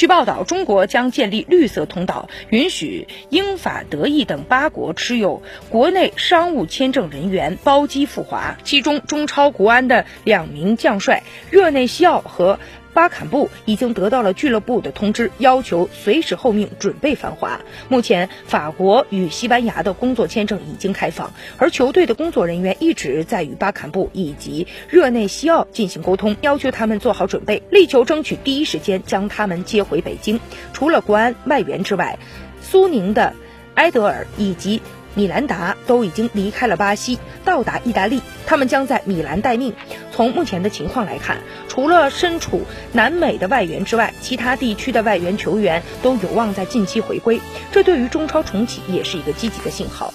据报道，中国将建立绿色通道，允许英法德意等八国持有国内商务签证人员包机赴华。其中，中超国安的两名将帅热内西奥和。巴坎布已经得到了俱乐部的通知，要求随时候命，准备返华。目前，法国与西班牙的工作签证已经开放，而球队的工作人员一直在与巴坎布以及热内西奥进行沟通，要求他们做好准备，力求争取第一时间将他们接回北京。除了国安外援之外，苏宁的埃德尔以及。米兰达都已经离开了巴西，到达意大利，他们将在米兰待命。从目前的情况来看，除了身处南美的外援之外，其他地区的外援球员都有望在近期回归，这对于中超重启也是一个积极的信号。